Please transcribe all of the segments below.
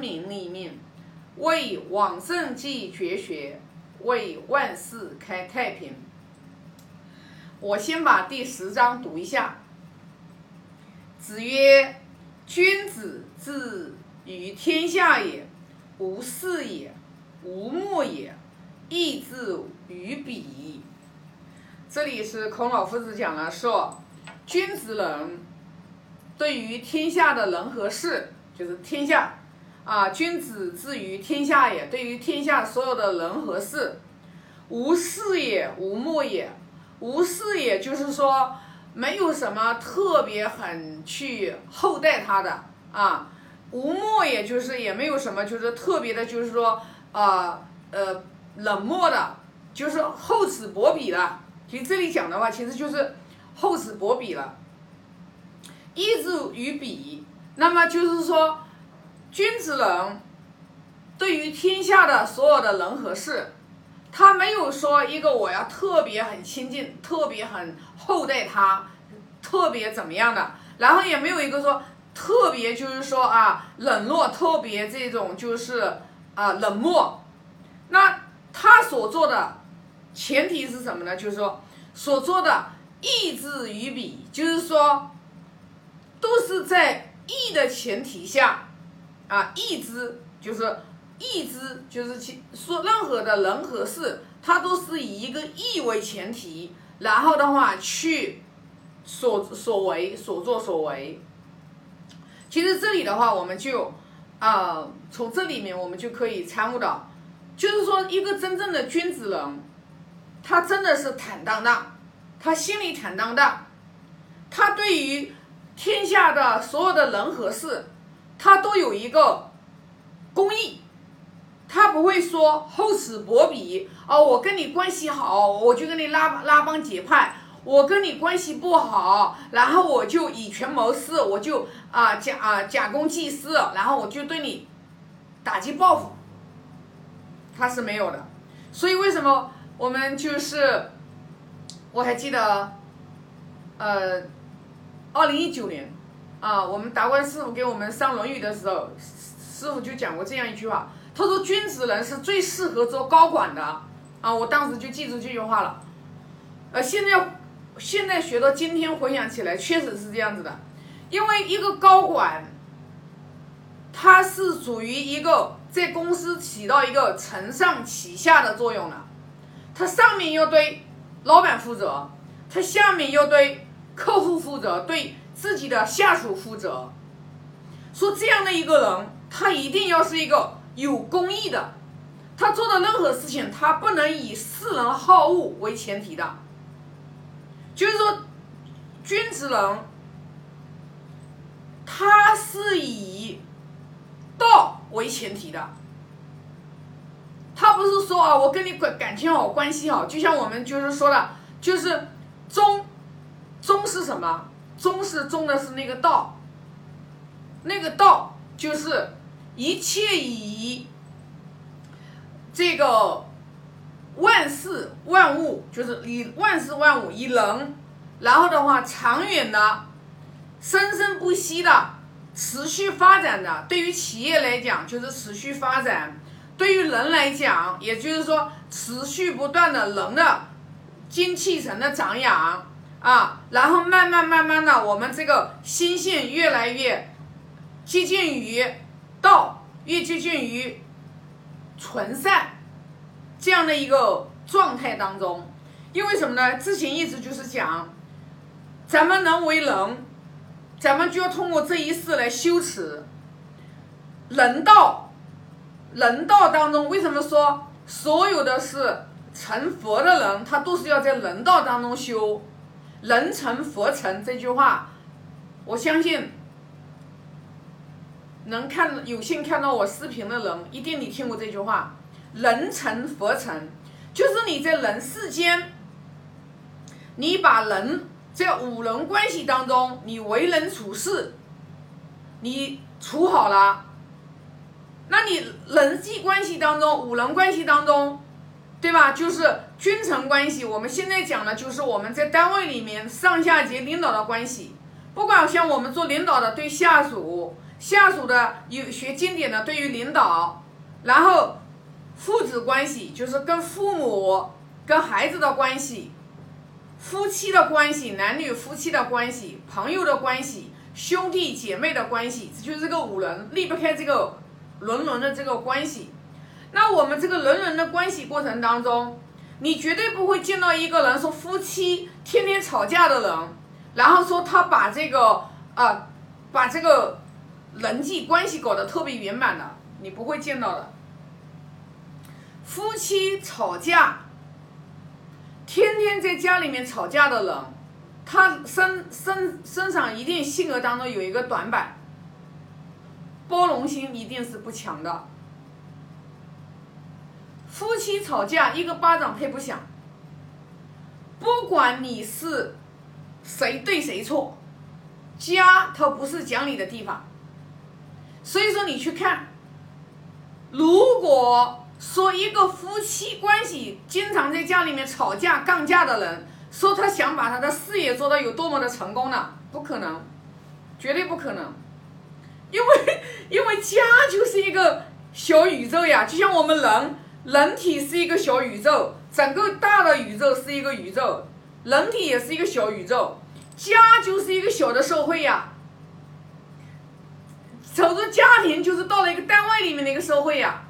明里面，为往圣继绝学，为万世开太平。我先把第十章读一下。子曰：“君子自于天下也，无事也，无莫也，义自于彼。”这里是孔老夫子讲了，说君子人对于天下的人和事，就是天下啊，君子至于天下也，对于天下所有的人和事，无事也，无莫也，无事也就是说。没有什么特别很去厚待他的啊，无莫也就是也没有什么就是特别的，就是说啊呃冷漠的，就是厚此薄彼的。其实这里讲的话，其实就是厚此薄彼了。义之于彼，那么就是说，君子人对于天下的所有的人和事。他没有说一个我要特别很亲近，特别很厚待他，特别怎么样的，然后也没有一个说特别就是说啊冷落，特别这种就是啊冷漠。那他所做的前提是什么呢？就是说所做的义之于彼，就是说都是在义的前提下啊义之就是。义之就是其说任何的人和事，它都是以一个义为前提，然后的话去所所为所作所为。其实这里的话，我们就啊从这里面我们就可以参悟到，就是说一个真正的君子人，他真的是坦荡荡，他心里坦荡荡，他对于天下的所有的人和事，他都有一个公义。他不会说厚此薄彼哦，我跟你关系好，我就跟你拉拉帮结派；我跟你关系不好，然后我就以权谋私，我就啊假啊假公济私，然后我就对你打击报复。他是没有的，所以为什么我们就是我还记得，呃，二零一九年啊，我们达观师傅给我们上《论语》的时候，师傅就讲过这样一句话。他说：“君子人是最适合做高管的啊！”我当时就记住这句话了。呃，现在现在学到今天回想起来，确实是这样子的。因为一个高管，他是属于一个在公司起到一个承上启下的作用的。他上面要对老板负责，他下面要对客户负责，对自己的下属负责。说这样的一个人，他一定要是一个。有公义的，他做的任何事情，他不能以世人好恶为前提的。就是说，君子人，他是以道为前提的。他不是说啊，我跟你感感情好，关系好，就像我们就是说的，就是忠，忠是什么？忠是忠的是那个道，那个道就是。一切以这个万事万物，就是以万事万物以人，然后的话，长远的、生生不息的、持续发展的，对于企业来讲就是持续发展；对于人来讲，也就是说持续不断的人的精气神的长养啊，然后慢慢慢慢的，我们这个心性越来越接近于。道越接近于纯善这样的一个状态当中，因为什么呢？之前一直就是讲，咱们能为人，咱们就要通过这一世来修持人道。人道当中，为什么说所有的是成佛的人，他都是要在人道当中修？人成佛成这句话，我相信。能看有幸看到我视频的人，一定你听过这句话：“人成佛成”，就是你在人世间，你把人在五人关系当中，你为人处事，你处好了，那你人际关系当中，五人关系当中，对吧？就是君臣关系。我们现在讲的就是我们在单位里面上下级领导的关系，不管像我们做领导的对下属。下属的有学经典的对于领导，然后父子关系就是跟父母、跟孩子的关系，夫妻的关系，男女夫妻的关系，朋友的关系，兄弟姐妹的关系，这就是这个五伦离不开这个伦伦的这个关系。那我们这个伦伦的关系过程当中，你绝对不会见到一个人说夫妻天天吵架的人，然后说他把这个啊把这个。人际关系搞得特别圆满的，你不会见到的。夫妻吵架，天天在家里面吵架的人，他身身身上一定性格当中有一个短板，包容心一定是不强的。夫妻吵架，一个巴掌拍不响。不管你是谁对谁错，家它不是讲理的地方。所以说，你去看，如果说一个夫妻关系经常在家里面吵架、杠架的人，说他想把他的事业做到有多么的成功呢？不可能，绝对不可能，因为 因为家就是一个小宇宙呀，就像我们人，人体是一个小宇宙，整个大的宇宙是一个宇宙，人体也是一个小宇宙，家就是一个小的社会呀。走着家庭就是到了一个单位里面的一个社会呀，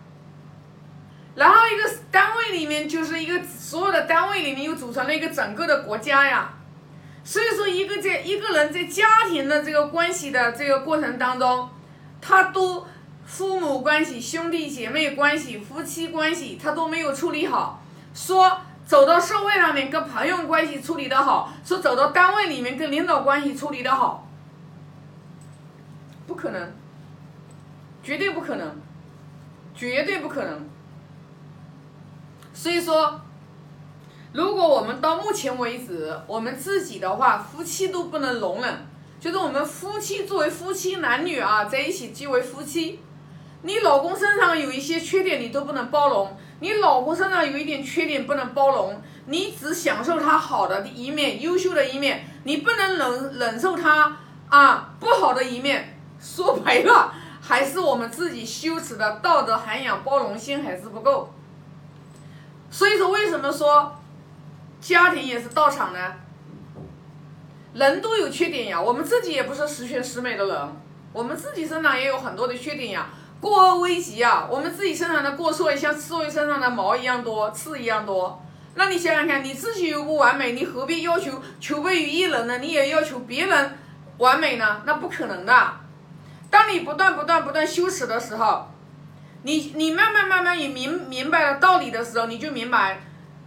然后一个单位里面就是一个所有的单位里面又组成了一个整个的国家呀，所以说一个在一个人在家庭的这个关系的这个过程当中，他都父母关系、兄弟姐妹关系、夫妻关系他都没有处理好，说走到社会上面跟朋友关系处理的好，说走到单位里面跟领导关系处理的好，不可能。绝对不可能，绝对不可能。所以说，如果我们到目前为止，我们自己的话，夫妻都不能容忍，就是我们夫妻作为夫妻男女啊，在一起即为夫妻，你老公身上有一些缺点，你都不能包容；你老婆身上有一点缺点不能包容，你只享受他好的一面、优秀的一面，你不能忍忍受他啊不好的一面。说白了。还是我们自己羞耻的道德涵养、包容心还是不够。所以说，为什么说家庭也是道场呢？人都有缺点呀，我们自己也不是十全十美的人，我们自己身上也有很多的缺点呀。过而危急啊，我们自己身上的过错也像刺猬身上的毛一样多，刺一样多。那你想想看，你自己又不完美，你何必要求求备于一人呢？你也要求别人完美呢？那不可能的。当你不断不断不断羞耻的时候，你你慢慢慢慢也明明白了道理的时候，你就明白，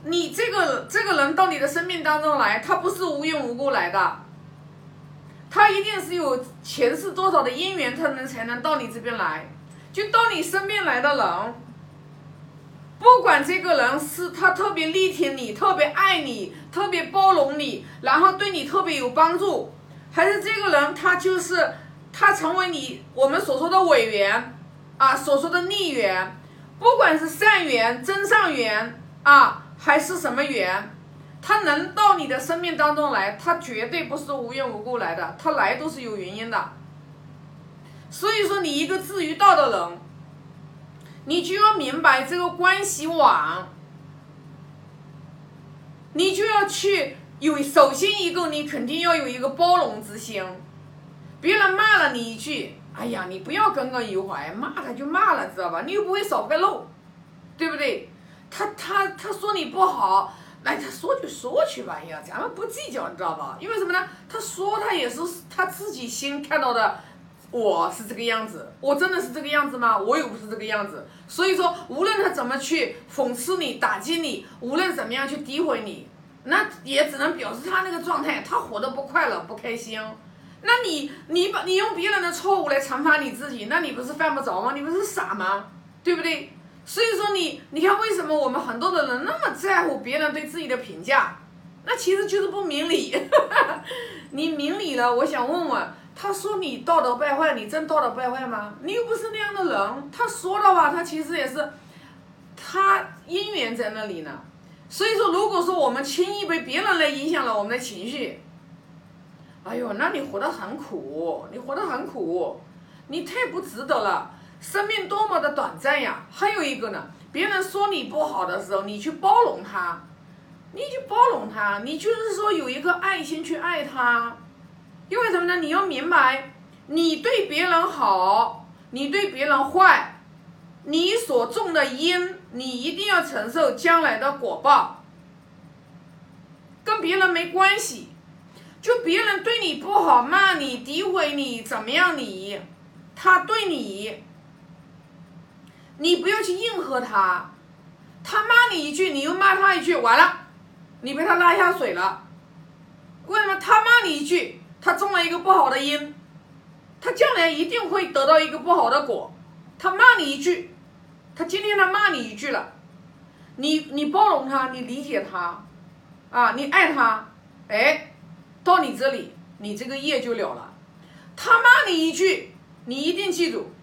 你这个这个人到你的生命当中来，他不是无缘无故来的，他一定是有前世多少的因缘，他能才能到你这边来。就到你身边来的人，不管这个人是他特别力挺你，特别爱你，特别包容你，然后对你特别有帮助，还是这个人他就是。他成为你我们所说的委员，啊，所说的逆缘，不管是善缘、真上缘啊，还是什么缘，他能到你的生命当中来，他绝对不是无缘无故来的，他来都是有原因的。所以说，你一个至于道的人，你就要明白这个关系网，你就要去有，首先一个，你肯定要有一个包容之心。别人骂了你一句，哎呀，你不要耿耿于怀，骂他就骂了，知道吧？你又不会少块肉，对不对？他他他说你不好，那他说就说去吧，哎呀，咱们不计较，你知道吧？因为什么呢？他说他也是他自己心看到的，我是这个样子，我真的是这个样子吗？我又不是这个样子，所以说，无论他怎么去讽刺你、打击你，无论怎么样去诋毁你，那也只能表示他那个状态，他活得不快乐、不开心。那你你把你用别人的错误来惩罚你自己，那你不是犯不着吗？你不是傻吗？对不对？所以说你你看为什么我们很多的人那么在乎别人对自己的评价？那其实就是不明理。你明理了，我想问问，他说你道德败坏，你真道德败坏吗？你又不是那样的人。他说的话，他其实也是他因缘在那里呢。所以说，如果说我们轻易被别人来影响了我们的情绪。哎呦，那你活得很苦，你活得很苦。你太不值得了，生命多么的短暂呀！还有一个呢，别人说你不好的时候，你去包容他，你去包容他，你就是说有一个爱心去爱他，因为什么呢？你要明白，你对别人好，你对别人坏，你所种的因，你一定要承受将来的果报，跟别人没关系。就别人对你不好，骂你、诋毁你，怎么样你，他对你，你不要去应和他，他骂你一句，你又骂他一句，完了，你被他拉下水了。为什么他骂你一句，他种了一个不好的因，他将来一定会得到一个不好的果。他骂你一句，他今天他骂你一句了，你你包容他，你理解他，啊，你爱他，哎。到你这里，你这个业就了了。他骂你一句，你一定记住，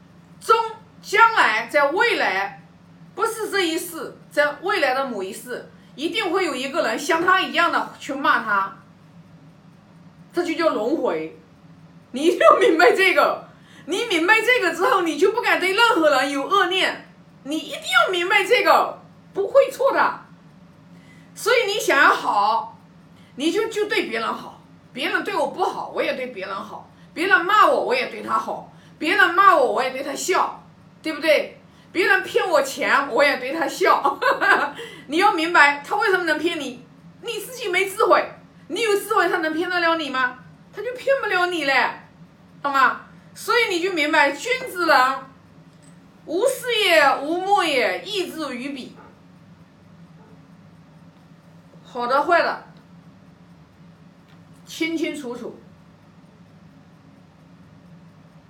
终将来在未来，不是这一世，在未来的某一世，一定会有一个人像他一样的去骂他，这就叫轮回。你一定要明白这个，你明白这个之后，你就不敢对任何人有恶念。你一定要明白这个，不会错的。所以你想要好，你就就对别人好。别人对我不好，我也对别人好；别人骂我，我也对他好；别人骂我，我也对他笑，对不对？别人骗我钱，我也对他笑。你要明白，他为什么能骗你？你自己没智慧，你有智慧，他能骗得了你吗？他就骗不了你嘞，懂吗？所以你就明白，君子人，无事也，无莫也，义之于彼。好的，坏的。清清楚楚，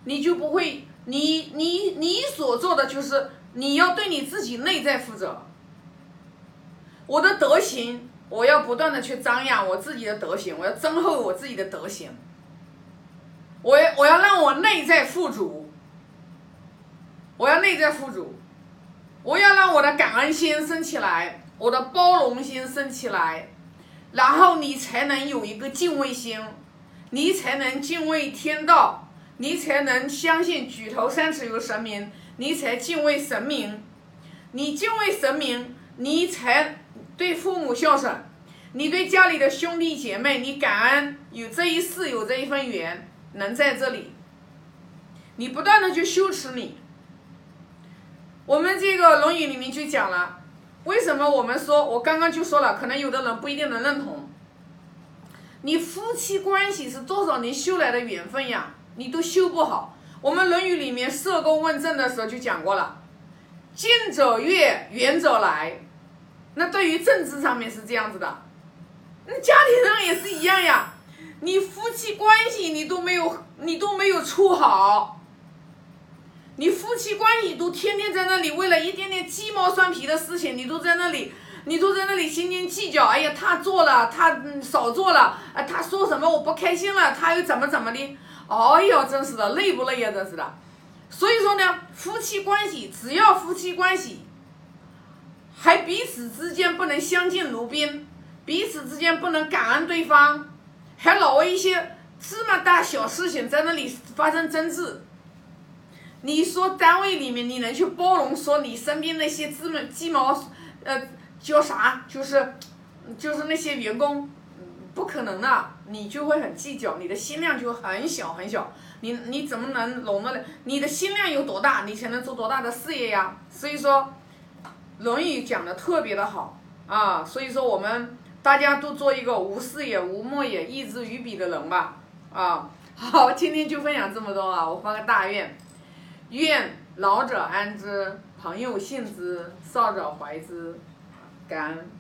你就不会，你你你所做的就是你要对你自己内在负责。我的德行，我要不断的去张扬我自己的德行，我要增厚我自己的德行。我要我要让我内在富足，我要内在富足，我要让我的感恩心升起来，我的包容心升起来。然后你才能有一个敬畏心，你才能敬畏天道，你才能相信举头三尺有神明，你才敬畏神明，你敬畏神明，你才对父母孝顺，你对家里的兄弟姐妹，你感恩有这一世有这一份缘能在这里，你不断的去修持你。我们这个《论语》里面就讲了。为什么我们说？我刚刚就说了，可能有的人不一定能认同。你夫妻关系是多少年修来的缘分呀？你都修不好。我们《论语》里面社公问政的时候就讲过了，“近者悦，远者来”。那对于政治上面是这样子的，那家庭上也是一样呀。你夫妻关系你都没有，你都没有处好。你夫妻关系都天天在那里，为了一点点鸡毛蒜皮的事情，你都在那里，你都在那里斤斤计较。哎呀，他做了，他少做了，啊，他说什么我不开心了，他又怎么怎么的？哎呦，真是的，累不累呀？真是的。所以说呢，夫妻关系只要夫妻关系还彼此之间不能相敬如宾，彼此之间不能感恩对方，还老为一些芝麻大小事情在那里发生争执。你说单位里面你能去包容说你身边那些芝麻鸡毛，呃，叫啥？就是，就是那些员工，不可能的，你就会很计较，你的心量就很小很小。你你怎么能容得了？你的心量有多大，你才能做多大的事业呀？所以说，《论语》讲的特别的好啊。所以说我们大家都做一个无事也、无莫也、义之于彼的人吧。啊，好，今天就分享这么多啊，我发个大愿。愿老者安之，朋友信之，少者怀之，感恩。